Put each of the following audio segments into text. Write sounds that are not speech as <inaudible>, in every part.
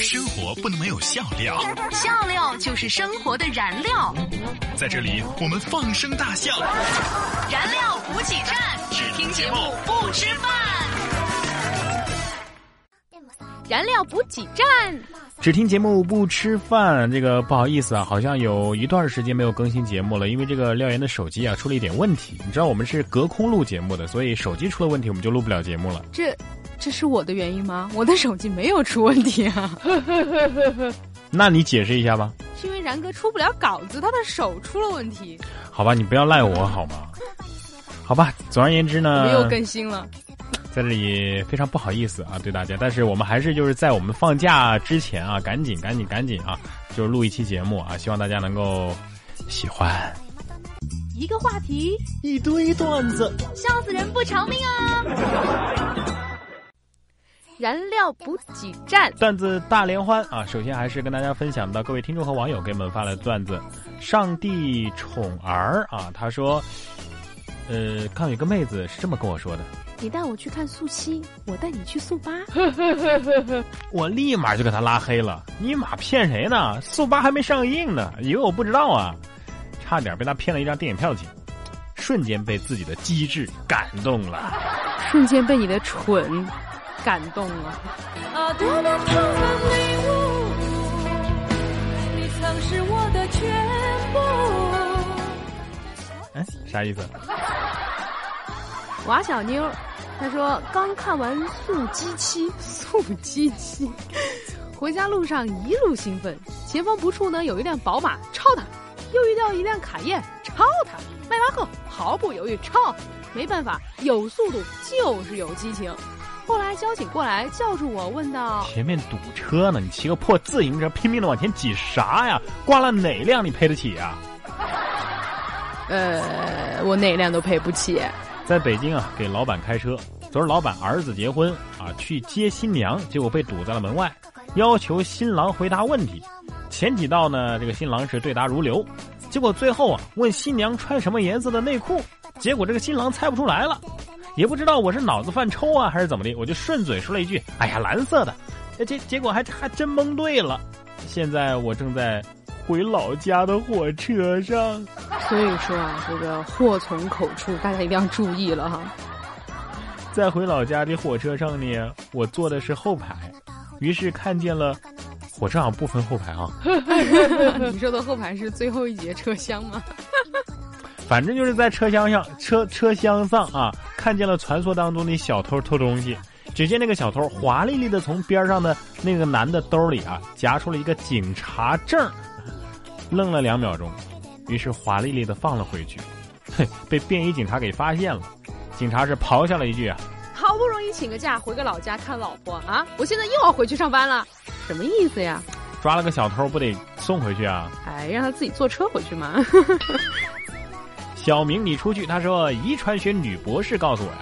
生活不能没有笑料，笑料就是生活的燃料。在这里，我们放声大笑。燃料补给站，只听节目不吃饭。燃料补给站，只听节目不吃饭。这个不好意思啊，好像有一段时间没有更新节目了，因为这个廖岩的手机啊出了一点问题。你知道我们是隔空录节目的，所以手机出了问题，我们就录不了节目了。这。这是我的原因吗？我的手机没有出问题啊。<laughs> 那你解释一下吧。是因为然哥出不了稿子，他的手出了问题。好吧，你不要赖我好吗？好吧，总而言之呢，没有更新了。在这里非常不好意思啊，对大家，但是我们还是就是在我们放假之前啊，赶紧赶紧赶紧啊，就是录一期节目啊，希望大家能够喜欢。一个话题，一堆段子，笑死人不偿命啊！燃料补给站，段子大联欢啊！首先还是跟大家分享到各位听众和网友给我们发的段子。上帝宠儿啊，他说，呃，看有个妹子是这么跟我说的：你带我去看速七，我带你去速八。<laughs> 我立马就给他拉黑了。你妈骗谁呢？速八还没上映呢，以为我不知道啊？差点被他骗了一张电影票钱，瞬间被自己的机智感动了，瞬间被你的蠢。感动啊。啊，多么痛的领悟，你曾是我的全部。哎，啥意思？瓦小妞，她说刚看完《速激七》，速激七，回家路上一路兴奋，前方不处呢有一辆宝马，超它；又遇到一辆卡宴，超它；迈巴赫毫不犹豫超。没办法，有速度就是有激情。后来交警过来叫住我，问道：“前面堵车呢，你骑个破自行车拼命的往前挤啥呀？挂了哪辆你赔得起呀？” <laughs> 呃，我哪辆都赔不起。在北京啊，给老板开车，昨儿老板儿子结婚啊，去接新娘，结果被堵在了门外，要求新郎回答问题。前几道呢，这个新郎是对答如流，结果最后啊，问新娘穿什么颜色的内裤，结果这个新郎猜不出来了。也不知道我是脑子犯抽啊，还是怎么的，我就顺嘴说了一句：“哎呀，蓝色的。”结结果还还真蒙对了。现在我正在回老家的火车上。所以说啊，这个祸从口出，大家一定要注意了哈。在回老家的火车上呢，我坐的是后排，于是看见了火车上不分后排啊。<laughs> <laughs> 你说的后排是最后一节车厢吗？反正就是在车厢上，车车厢上啊，看见了传说当中的小偷偷东西。只见那个小偷华丽丽的从边上的那个男的兜里啊，夹出了一个警察证，愣了两秒钟，于是华丽丽的放了回去。嘿，<laughs> 被便衣警察给发现了，警察是咆哮了一句啊：“好不容易请个假回个老家看老婆啊，我现在又要回去上班了，什么意思呀？抓了个小偷不得送回去啊？哎，让他自己坐车回去嘛。<laughs> ”小明，你出去。他说，遗传学女博士告诉我呀，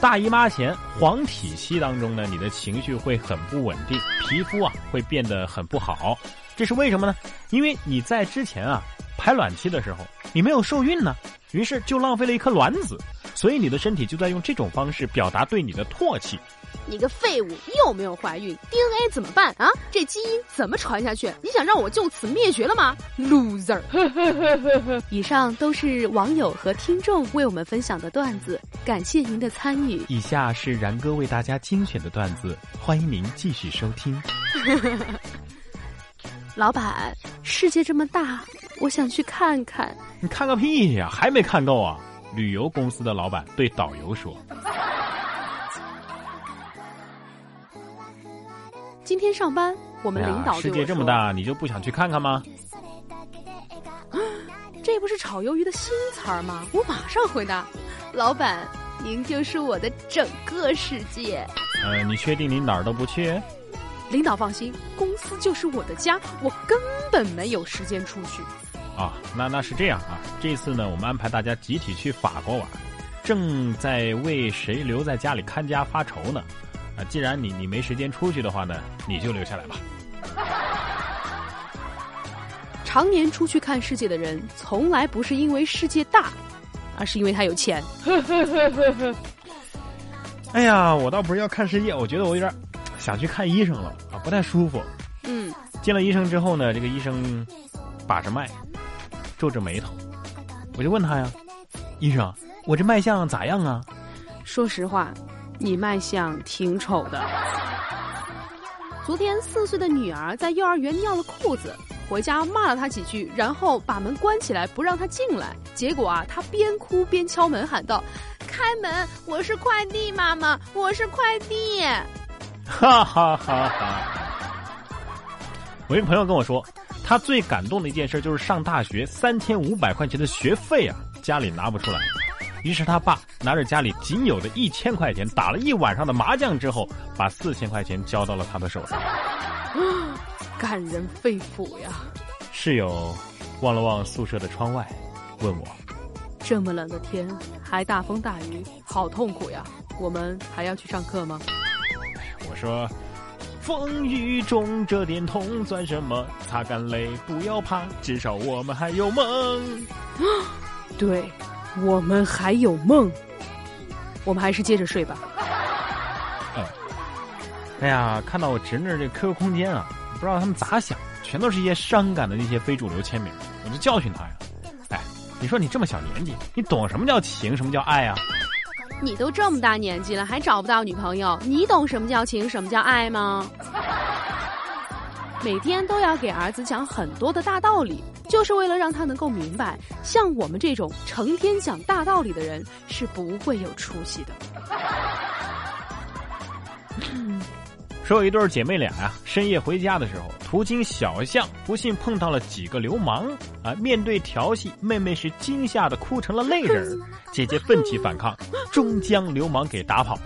大姨妈前黄体期当中呢，你的情绪会很不稳定，皮肤啊会变得很不好。这是为什么呢？因为你在之前啊排卵期的时候，你没有受孕呢，于是就浪费了一颗卵子，所以你的身体就在用这种方式表达对你的唾弃。你个废物，又没有怀孕，DNA 怎么办啊？这基因怎么传下去？你想让我就此灭绝了吗？Loser！<laughs> 以上都是网友和听众为我们分享的段子，感谢您的参与。以下是然哥为大家精选的段子，欢迎您继续收听。<laughs> 老板，世界这么大，我想去看看。你看个屁呀，还没看够啊！旅游公司的老板对导游说。今天上班，我们领导世界这么大，你就不想去看看吗？这不是炒鱿鱼的新词儿吗？我马上回答：老板，您就是我的整个世界。呃，你确定你哪儿都不去？领导放心，公司就是我的家，我根本没有时间出去。啊，那那是这样啊。这次呢，我们安排大家集体去法国玩，正在为谁留在家里看家发愁呢。啊既然你你没时间出去的话呢，你就留下来吧。<laughs> 常年出去看世界的人，从来不是因为世界大，而是因为他有钱。<laughs> 哎呀，我倒不是要看世界，我觉得我有点想去看医生了啊，不太舒服。嗯，见了医生之后呢，这个医生把着脉，皱着眉头，我就问他呀，医生，我这脉象咋样啊？说实话，你脉象挺丑的。昨天四岁的女儿在幼儿园尿了裤子，回家骂了她几句，然后把门关起来不让她进来。结果啊，她边哭边敲门喊道：“开门，我是快递妈妈，我是快递。”哈哈哈哈！我一个朋友跟我说，他最感动的一件事就是上大学三千五百块钱的学费啊，家里拿不出来。于是他爸拿着家里仅有的一千块钱，打了一晚上的麻将之后，把四千块钱交到了他的手上。感人肺腑呀！室友望了望宿舍的窗外，问我：“这么冷的天，还大风大雨，好痛苦呀！我们还要去上课吗？”我说：“风雨中这点痛算什么？擦干泪，不要怕，至少我们还有梦。<gasps> ”对。我们还有梦，我们还是接着睡吧。嗯，哎呀，看到我侄女这 QQ 空间啊，不知道他们咋想，全都是一些伤感的那些非主流签名，我就教训他呀。哎，你说你这么小年纪，你懂什么叫情，什么叫爱啊？你都这么大年纪了，还找不到女朋友，你懂什么叫情，什么叫爱吗？每天都要给儿子讲很多的大道理，就是为了让他能够明白，像我们这种成天讲大道理的人是不会有出息的。说有一对姐妹俩呀，深夜回家的时候，途经小巷，不幸碰到了几个流氓啊。面对调戏，妹妹是惊吓的哭成了泪人，<laughs> 姐姐奋起反抗，终将流氓给打跑。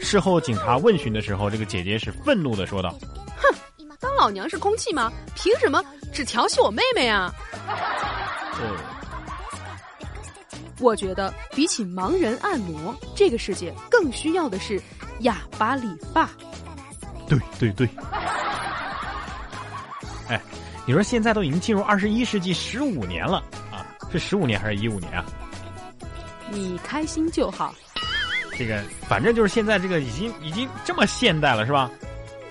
事后警察问询的时候，这个姐姐是愤怒的说道。哼当老娘是空气吗？凭什么只调戏我妹妹啊？我觉得比起盲人按摩，这个世界更需要的是哑巴理发。对对对。<laughs> 哎，你说现在都已经进入二十一世纪十五年了啊？是十五年还是一五年啊？你开心就好。这个反正就是现在这个已经已经这么现代了，是吧？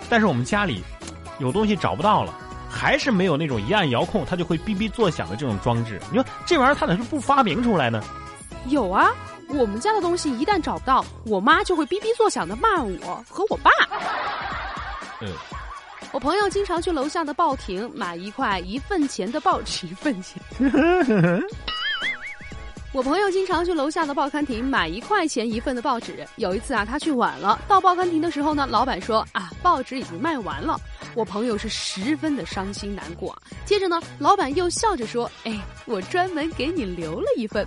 但是我们家里。有东西找不到了，还是没有那种一按遥控它就会哔哔作响的这种装置。你说这玩意儿它怎么不发明出来呢？有啊，我们家的东西一旦找不到，我妈就会哔哔作响的骂我和我爸。嗯，我朋友经常去楼下的报亭买一块一份钱的报纸，<laughs> 一份钱。我朋友经常去楼下的报刊亭买一块钱一份的报纸。有一次啊，他去晚了，到报刊亭的时候呢，老板说啊，报纸已经卖完了。我朋友是十分的伤心难过。接着呢，老板又笑着说：“哎，我专门给你留了一份。”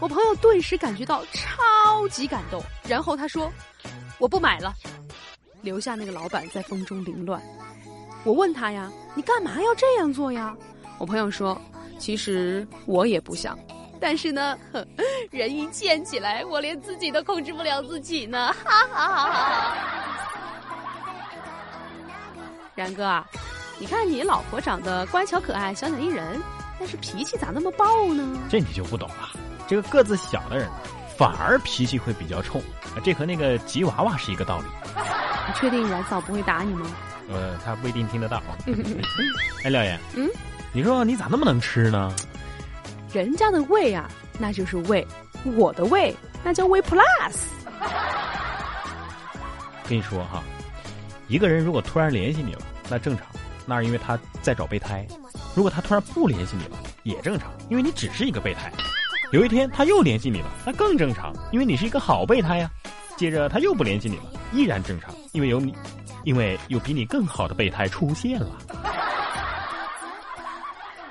我朋友顿时感觉到超级感动。然后他说：“我不买了，留下那个老板在风中凌乱。”我问他呀：“你干嘛要这样做呀？”我朋友说：“其实我也不想。”但是呢，<laughs> 人一贱起来，我连自己都控制不了自己呢，哈哈哈哈哈！然哥啊，你看你老婆长得乖巧可爱、小鸟依人，但是脾气咋那么暴呢？这你就不懂了。这个个子小的人，反而脾气会比较冲，这和那个吉娃娃是一个道理。你确定阮嫂不会打你吗？呃，他不一定听得到。<laughs> 哎，廖岩，嗯，你说你咋那么能吃呢？人家的胃啊，那就是胃；我的胃那叫胃 Plus。<laughs> 跟你说哈，一个人如果突然联系你了，那正常，那是因为他在找备胎；如果他突然不联系你了，也正常，因为你只是一个备胎。有一天他又联系你了，那更正常，因为你是一个好备胎呀。接着他又不联系你了，依然正常，因为有你，因为有比你更好的备胎出现了。<laughs>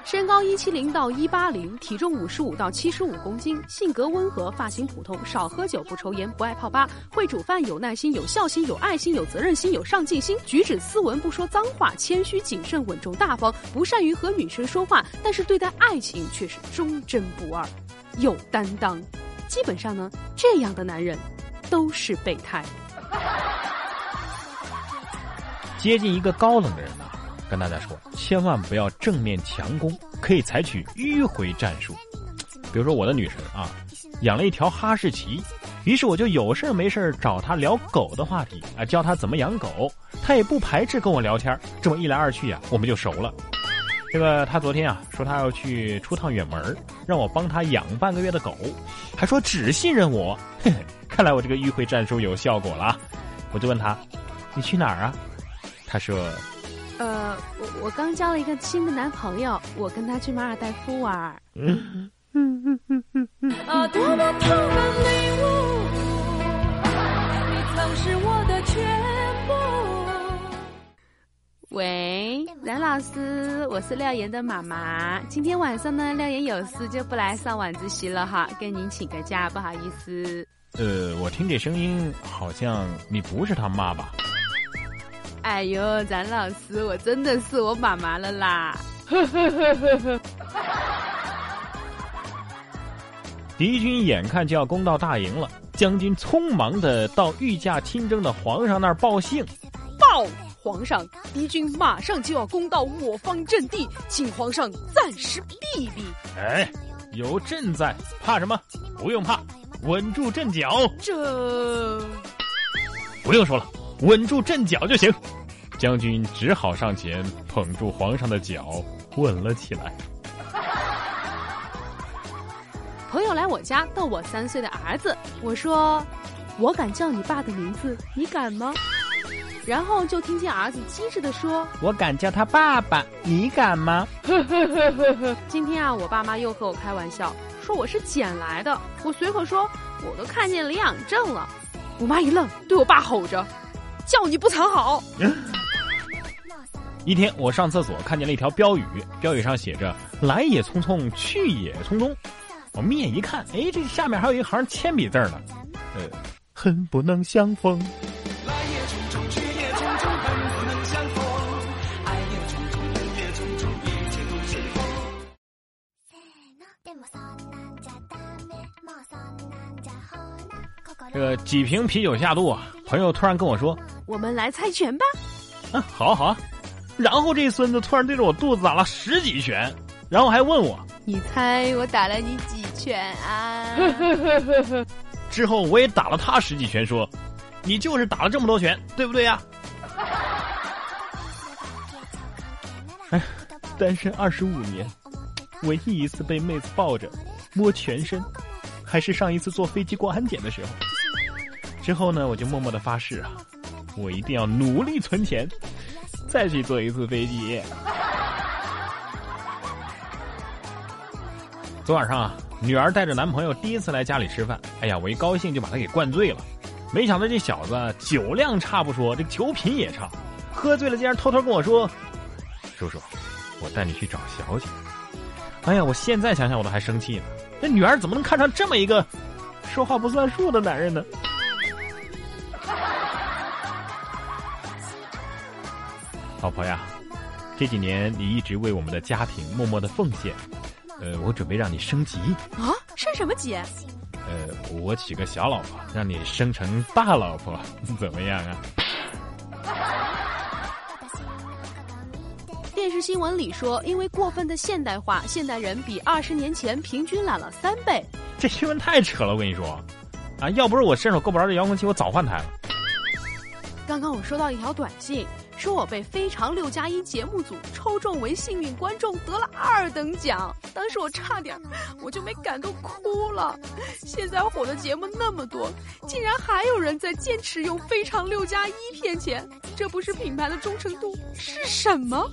身高一七零到一八零，体重五十五到七十五公斤，性格温和，发型普通，少喝酒，不抽烟，不爱泡吧，会煮饭，有耐心，有孝心，有爱心，有责任心，有上进心，举止斯文，不说脏话，谦虚谨慎，稳重大方，不善于和女生说话，但是对待爱情却是忠贞不二，有担当。基本上呢，这样的男人都是备胎。接近一个高冷的人呢？跟大家说，千万不要正面强攻，可以采取迂回战术。比如说我的女神啊，养了一条哈士奇，于是我就有事没事找她聊狗的话题啊，教她怎么养狗。他也不排斥跟我聊天。这么一来二去呀，我们就熟了。这个他昨天啊说他要去出趟远门，让我帮他养半个月的狗，还说只信任我。嘿嘿，看来我这个迂回战术有效果了。我就问他，你去哪儿啊？他说，呃，我我刚交了一个新的男朋友，我跟他去马尔代夫玩。啊，多么痛的礼物，你曾是我喂，冉老师，我是廖岩的妈妈。今天晚上呢，廖岩有事就不来上晚自习了哈，跟您请个假，不好意思。呃，我听这声音好像你不是他妈吧？哎呦，冉老师，我真的是我妈妈了啦！<laughs> 敌军眼看就要攻到大营了，将军匆忙的到御驾亲征的皇上那儿报信。报，皇上，敌军马上就要攻到我方阵地，请皇上暂时避避。哎，有朕在，怕什么？不用怕。稳住阵脚，这不用说了，稳住阵脚就行。将军只好上前捧住皇上的脚，吻了起来。朋友来我家逗我三岁的儿子，我说：“我敢叫你爸的名字，你敢吗？”然后就听见儿子机智的说：“我敢叫他爸爸，你敢吗？” <laughs> 今天啊，我爸妈又和我开玩笑。说我是捡来的，我随口说我都看见领养证了。我妈一愣，对我爸吼着：“叫你不藏好！” <laughs> 一天，我上厕所看见了一条标语，标语上写着“来也匆匆，去也匆匆”。我眯眼一看，哎，这下面还有一行铅笔字呢，呃，恨不能相逢。这个几瓶啤酒下肚啊，朋友突然跟我说：“我们来猜拳吧。”啊，好好。然后这孙子突然对着我肚子打了十几拳，然后还问我：“你猜我打了你几拳啊？” <laughs> 之后我也打了他十几拳，说：“你就是打了这么多拳，对不对呀？”哎，单身二十五年，唯一一次被妹子抱着摸全身，还是上一次坐飞机过安检的时候。之后呢，我就默默的发誓啊，我一定要努力存钱，再去坐一次飞机。昨晚上啊，女儿带着男朋友第一次来家里吃饭，哎呀，我一高兴就把他给灌醉了。没想到这小子酒量差不说，这酒品也差，喝醉了竟然偷偷跟我说：“叔叔，我带你去找小姐。”哎呀，我现在想想我都还生气呢。这女儿怎么能看上这么一个说话不算数的男人呢？老婆呀，这几年你一直为我们的家庭默默的奉献，呃，我准备让你升级啊，升什么级？呃，我娶个小老婆，让你升成大老婆，<laughs> 怎么样啊？电视新闻里说，因为过分的现代化，现代人比二十年前平均懒了三倍。这新闻太扯了，我跟你说，啊，要不是我伸手够不着这遥控器，我早换台了。刚刚我收到一条短信。说我被《非常六加一》节目组抽中为幸运观众，得了二等奖。当时我差点，我就没感动哭了。现在火的节目那么多，竟然还有人在坚持用《非常六加一》骗钱，这不是品牌的忠诚度是什么？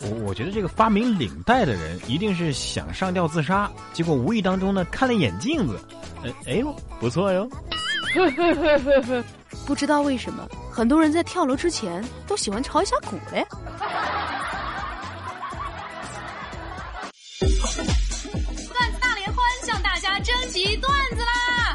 我我觉得这个发明领带的人一定是想上吊自杀，结果无意当中呢看了眼镜子，哎哎呦不错哟。<laughs> 不知道为什么，很多人在跳楼之前都喜欢炒一下股嘞。段子大联欢向大家征集段！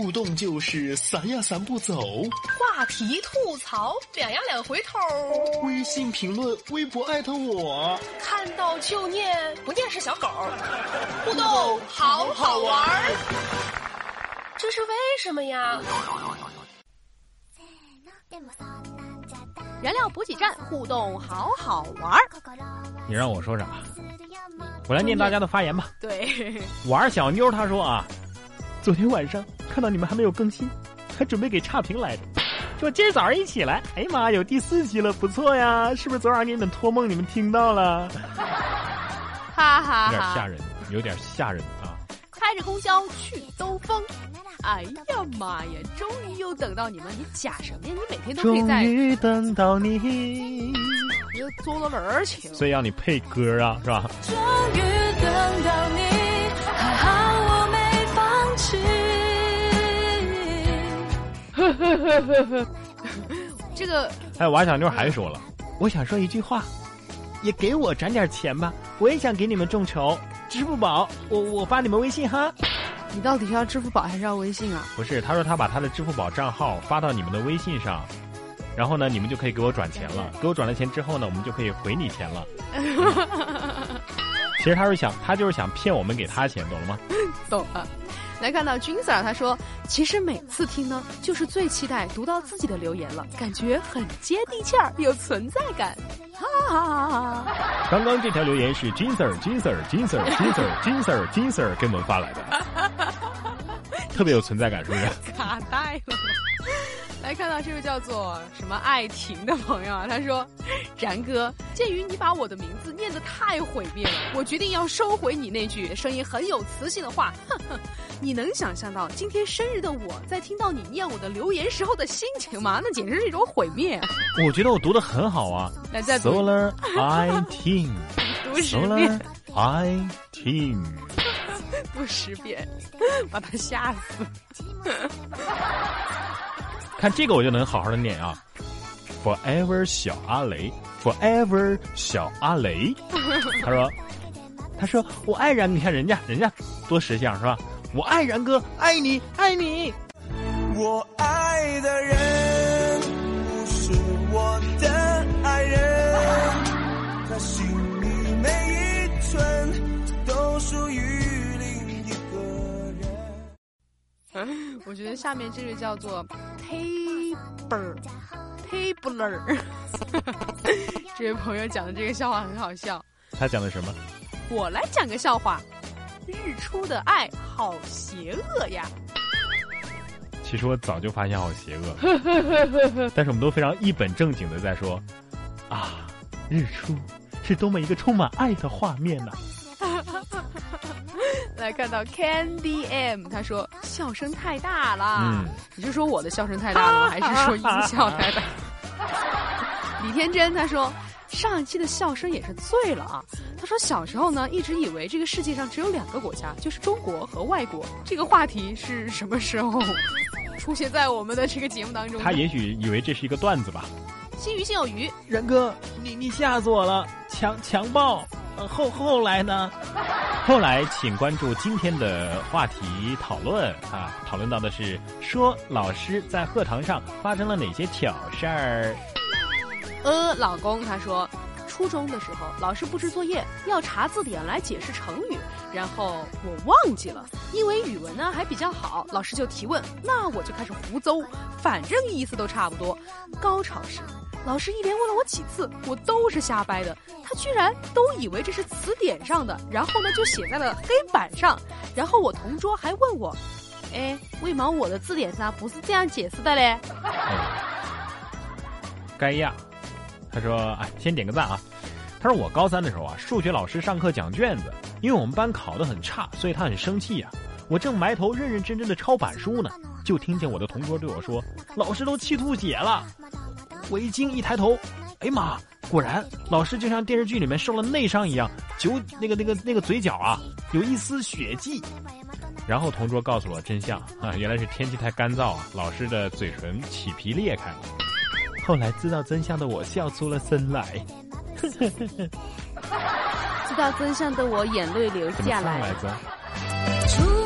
互动就是散呀散不走，话题吐槽两呀两回头，微信评论、微博艾特我，看到就念，不念是小狗。<laughs> 互动好好玩儿，这是为什么呀？燃料补给站互动好好玩儿。你让我说啥？我来念大家的发言吧。对，玩小妞她说啊，昨天晚上看到你们还没有更新，还准备给差评来着。就今儿早上一起来，哎呀妈，有第四期了，不错呀！是不是昨晚给你们托梦，你们听到了？哈哈有点吓！人，有点吓人啊！开着公交去兜风。哎呀妈呀！终于又等到你们，你假什么呀？你每天都可以在，于等到你，你又坐到哪儿去了？所以让你配歌啊，是吧？终于等到你，弃。<laughs> 这个哎，王小妞还说了，我想说一句话，也给我转点钱吧，我也想给你们众筹，支付宝，我我发你们微信哈。你到底是要支付宝还是要微信啊？不是，他说他把他的支付宝账号发到你们的微信上，然后呢，你们就可以给我转钱了。给我转了钱之后呢，我们就可以回你钱了。其实他是想，他就是想骗我们给他钱，懂了吗？<laughs> 懂了。来看到君 Sir，他说：“其实每次听呢，就是最期待读到自己的留言了，感觉很接地气儿，有存在感。”哈哈哈哈哈！刚刚这条留言是金 Sir、金 Sir、金 Sir、金 Sir、金 Sir、金 Sir 给我们发来的，<laughs> 特别有存在感，是不是？卡带了。来看到这位叫做什么爱婷的朋友啊，他说：“然哥，鉴于你把我的名字念得太毁灭了，<laughs> 我决定要收回你那句声音很有磁性的话。呵呵，你能想象到今天生日的我在听到你念我的留言时候的心情吗？那简直是一种毁灭。<laughs> 我觉得我读的很好啊。来再读 Solar I Team 读十遍 Solar，I Team，读十遍，<laughs> 把他吓死。看这个我就能好好的念啊。Forever 小阿雷，Forever 小阿雷。<laughs> 他说，他说我爱然，你看人家人家多识相是吧？我爱然哥，爱你，爱你。我爱的人 <laughs> 我觉得下面这个叫做 Tabler Tabler，<laughs> 这位朋友讲的这个笑话很好笑。他讲的什么？我来讲个笑话：日出的爱好邪恶呀！其实我早就发现好邪恶，<laughs> 但是我们都非常一本正经的在说，啊，日出是多么一个充满爱的画面呐、来看到 Candy M，他说笑声太大了。嗯，你是说我的笑声太大了吗？还是说音效太大？<laughs> 李天真他说上一期的笑声也是醉了啊。他说小时候呢，一直以为这个世界上只有两个国家，就是中国和外国。这个话题是什么时候 <laughs> 出现在我们的这个节目当中呢？他也许以为这是一个段子吧。心鱼心有余，然哥，你你吓死我了！强强暴，呃后后来呢？<laughs> 后来请关注今天的话题讨论啊，讨论到的是说老师在课堂上发生了哪些糗事儿。呃，老公他说，初中的时候老师布置作业要查字典来解释成语，然后我忘记了，因为语文呢还比较好，老师就提问，那我就开始胡诌，反正意思都差不多。高潮时，老师一连问了我几次，我都是瞎掰的，他居然都以为这是词典上的，然后呢就写在了黑板上，然后我同桌还问我，哎，为毛我的字典上不是这样解释的嘞？该呀，他说：“哎，先点个赞啊。”他说：“我高三的时候啊，数学老师上课讲卷子，因为我们班考得很差，所以他很生气呀、我正埋头认认真真的抄板书呢，就听见我的同桌对我说：‘老师都气吐血了。’我一惊，一抬头，哎呀妈！果然，老师就像电视剧里面受了内伤一样，酒那个那个那个嘴角啊，有一丝血迹。然后同桌告诉我真相啊，原来是天气太干燥啊，老师的嘴唇起皮裂开了。后来知道真相的我笑出了声来。<laughs> 知道真相的我眼泪流下来唱来。着？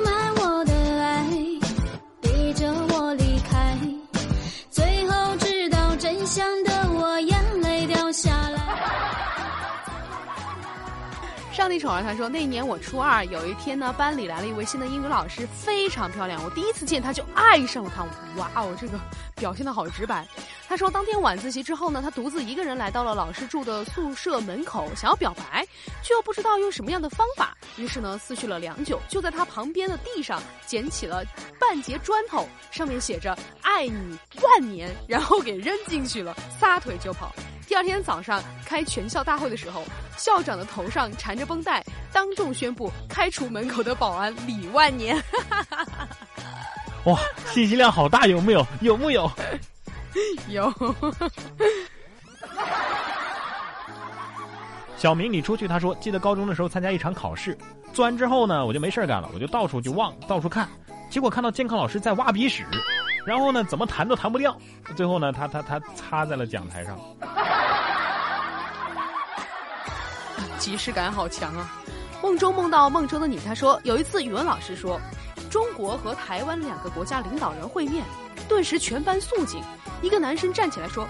上帝宠儿他说，那年我初二，有一天呢，班里来了一位新的英语老师，非常漂亮，我第一次见她就爱上了她。哇哦，这个表现的好直白。他说，当天晚自习之后呢，他独自一个人来到了老师住的宿舍门口，想要表白，却又不知道用什么样的方法，于是呢，思绪了良久，就在他旁边的地上捡起了半截砖头，上面写着“爱你万年”，然后给扔进去了，撒腿就跑。第二天早上开全校大会的时候，校长的头上缠着绷带，当众宣布开除门口的保安李万年。<laughs> 哇，信息量好大，有没有？<laughs> 有木有？<laughs> 有。小明，你出去。他说，记得高中的时候参加一场考试，做完之后呢，我就没事干了，我就到处就望，到处看，结果看到监考老师在挖鼻屎，然后呢，怎么弹都弹不掉，最后呢，他他他擦在了讲台上。即视感好强啊！梦中梦到梦中的你，他说有一次语文老师说，中国和台湾两个国家领导人会面，顿时全班肃静。一个男生站起来说：“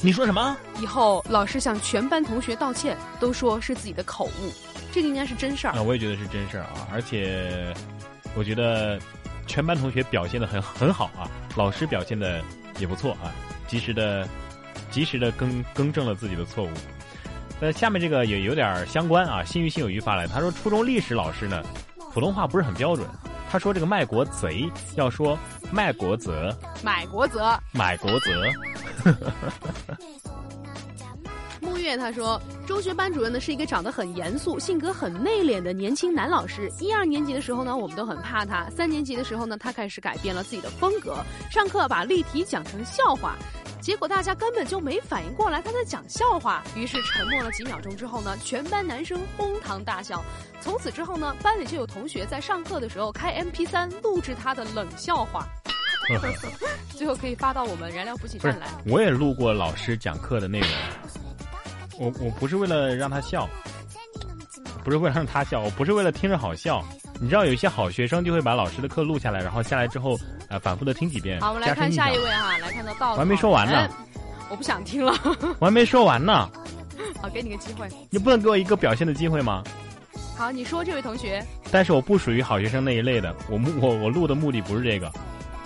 你说什么？”以后老师向全班同学道歉，都说是自己的口误。这个应该是真事儿。啊，我也觉得是真事儿啊！而且，我觉得全班同学表现的很很好啊，老师表现的也不错啊，及时的及时的更更正了自己的错误。呃，下面这个也有点相关啊。心鱼心有余发来，他说初中历史老师呢，普通话不是很标准。他说这个卖国贼要说卖国贼，买国贼，买国贼。<laughs> 木月他说，中学班主任呢是一个长得很严肃、性格很内敛的年轻男老师。一二年级的时候呢，我们都很怕他；三年级的时候呢，他开始改变了自己的风格，上课把例题讲成笑话。结果大家根本就没反应过来他在讲笑话，于是沉默了几秒钟之后呢，全班男生哄堂大笑。从此之后呢，班里就有同学在上课的时候开 M P 三录制他的冷笑话，最后可以发到我们燃料补给站来。我也录过老师讲课的内容，我我不是为了让他笑，不是为了让他笑，我不是为了听着好笑。你知道有一些好学生就会把老师的课录下来，然后下来之后。呃，反复的听几遍。好，我们来看下一位哈，来看到稻草。我还没说完呢，我不想听了。<laughs> 我还没说完呢。好，给你个机会。你不能给我一个表现的机会吗？好，你说这位同学。但是我不属于好学生那一类的，我目我我录的目的不是这个。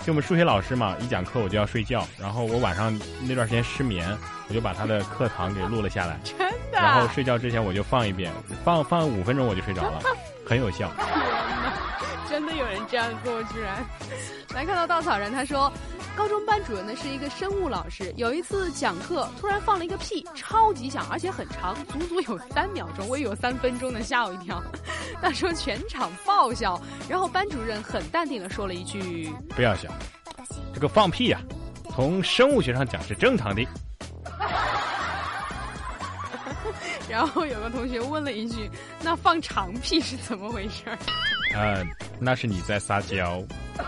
就我们数学老师嘛，一讲课我就要睡觉，然后我晚上那段时间失眠，我就把他的课堂给录了下来。真的。然后睡觉之前我就放一遍，放放五分钟我就睡着了，<laughs> 很有效。真的有人这样做，居然！来看到稻草人，他说，高中班主任呢是一个生物老师，有一次讲课突然放了一个屁，超级响，而且很长，足足有三秒钟，我也有三分钟的，吓我一跳。<laughs> 他说全场爆笑，然后班主任很淡定的说了一句：“不要笑，这个放屁呀，从生物学上讲是正常的。”然后有个同学问了一句：“那放长屁是怎么回事？”嗯，<laughs> 那是你在撒娇。<laughs>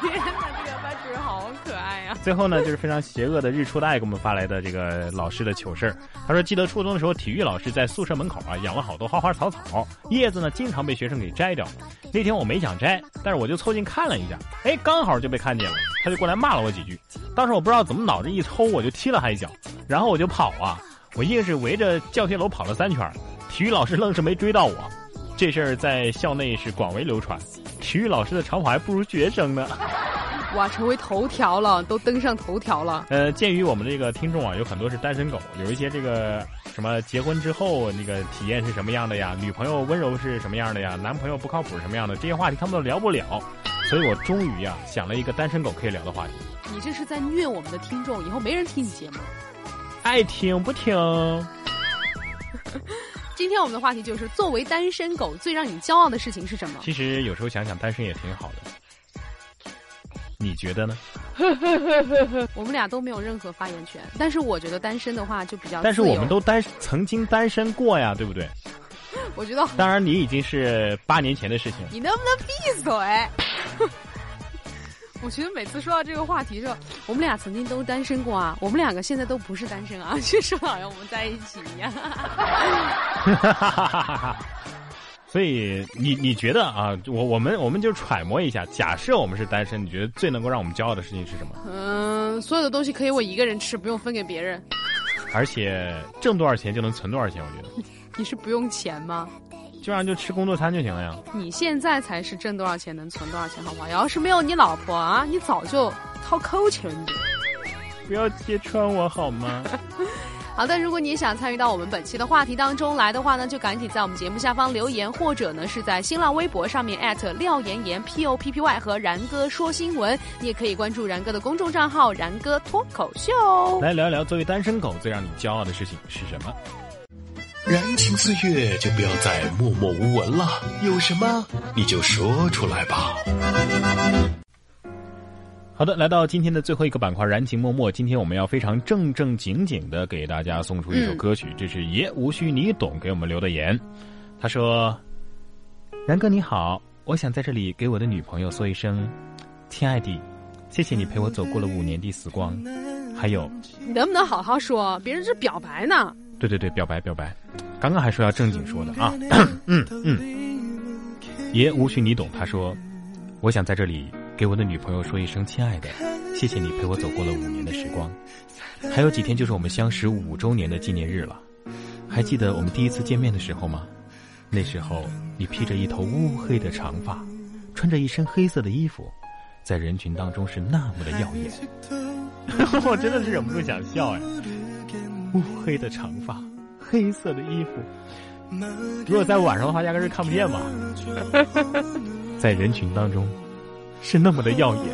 天哪，这个班主任好可爱呀！最后呢，就是非常邪恶的日出的爱给我们发来的这个老师的糗事儿。他说，记得初中的时候，体育老师在宿舍门口啊养了好多花花草草，叶子呢经常被学生给摘掉。那天我没想摘，但是我就凑近看了一下，哎，刚好就被看见了，他就过来骂了我几句。当时我不知道怎么脑子一抽，我就踢了他一脚，然后我就跑啊，我硬是围着教学楼跑了三圈，体育老师愣是没追到我。这事儿在校内是广为流传，体育老师的长跑还不如学生呢。<laughs> 哇，成为头条了，都登上头条了。呃，鉴于我们这个听众啊，有很多是单身狗，有一些这个什么结婚之后那个体验是什么样的呀？女朋友温柔是什么样的呀？男朋友不靠谱什么样的？这些话题他们都聊不了，所以我终于呀想了一个单身狗可以聊的话题。你这是在虐我们的听众，以后没人听你节目。爱听不听。今天我们的话题就是：作为单身狗，最让你骄傲的事情是什么？其实有时候想想，单身也挺好的。你觉得呢？<laughs> 我们俩都没有任何发言权，但是我觉得单身的话就比较……但是我们都单曾经单身过呀，对不对？<laughs> 我觉得，当然你已经是八年前的事情。你能不能闭嘴？<laughs> 我觉得每次说到这个话题的时候，我们俩曾经都单身过啊，我们两个现在都不是单身啊，<laughs> 就说好像我们在一起一样。<laughs> 所以你你觉得啊，我我们我们就揣摩一下，假设我们是单身，你觉得最能够让我们骄傲的事情是什么？嗯，所有的东西可以我一个人吃，不用分给别人。而且挣多少钱就能存多少钱，我觉得 <laughs> 你是不用钱吗？这样就吃工作餐就行了呀。你现在才是挣多少钱能存多少钱，好不好？要是没有你老婆啊，你早就掏抠钱你。不要揭穿我好吗？<laughs> 好的，如果你也想参与到我们本期的话题当中来的话呢，就赶紧在我们节目下方留言，或者呢是在新浪微博上面艾特廖岩岩 P O P P Y 和然哥说新闻。你也可以关注然哥的公众账号“然哥脱口秀”。来聊一聊作为单身狗最让你骄傲的事情是什么？燃情岁月就不要再默默无闻了，有什么你就说出来吧。好的，来到今天的最后一个板块“燃情默默”。今天我们要非常正正经经的给大家送出一首歌曲，这是爷无需你懂给我们留的言。他说：“然哥你好，我想在这里给我的女朋友说一声，亲爱的，谢谢你陪我走过了五年的时光。还有，你能不能好好说？别人这表白呢。对对对，表白表白，刚刚还说要正经说的啊。嗯 <clears throat> 嗯，爷无需你懂。他说，我想在这里。”给我的女朋友说一声亲爱的，谢谢你陪我走过了五年的时光，还有几天就是我们相识五周年的纪念日了。还记得我们第一次见面的时候吗？那时候你披着一头乌黑的长发，穿着一身黑色的衣服，在人群当中是那么的耀眼。<laughs> 我真的是忍不住想笑哎！乌黑的长发，黑色的衣服，如果在晚上的话，压根是看不见吧？<laughs> 在人群当中。是那么的耀眼。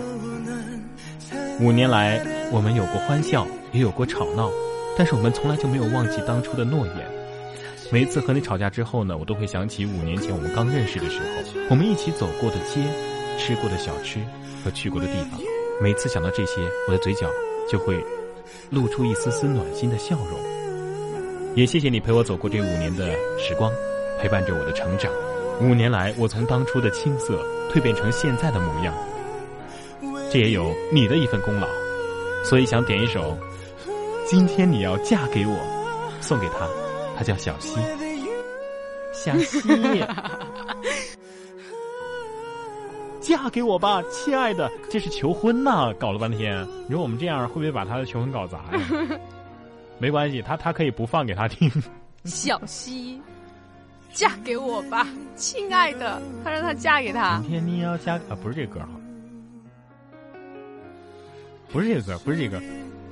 五年来，我们有过欢笑，也有过吵闹，但是我们从来就没有忘记当初的诺言。每一次和你吵架之后呢，我都会想起五年前我们刚认识的时候，我们一起走过的街、吃过的小吃和去过的地方。每次想到这些，我的嘴角就会露出一丝丝暖心的笑容。也谢谢你陪我走过这五年的时光，陪伴着我的成长。五年来，我从当初的青涩蜕变成现在的模样，这也有你的一份功劳，所以想点一首《今天你要嫁给我》，送给他，他叫小溪。<laughs> 小溪，嫁给我吧，亲爱的，这是求婚呐！搞了半天，你说我们这样会不会把他的求婚搞砸呀？<laughs> 没关系，他他可以不放给他听。小溪。嫁给我吧，亲爱的。他让他嫁给他。明天你要嫁啊，不是这歌哈，不是这个歌，不是这个。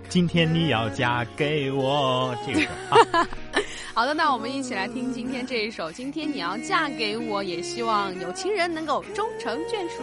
今天你要嫁给我，这个啊。<laughs> 好的，那我们一起来听今天这一首。今天你要嫁给我，也希望有情人能够终成眷属。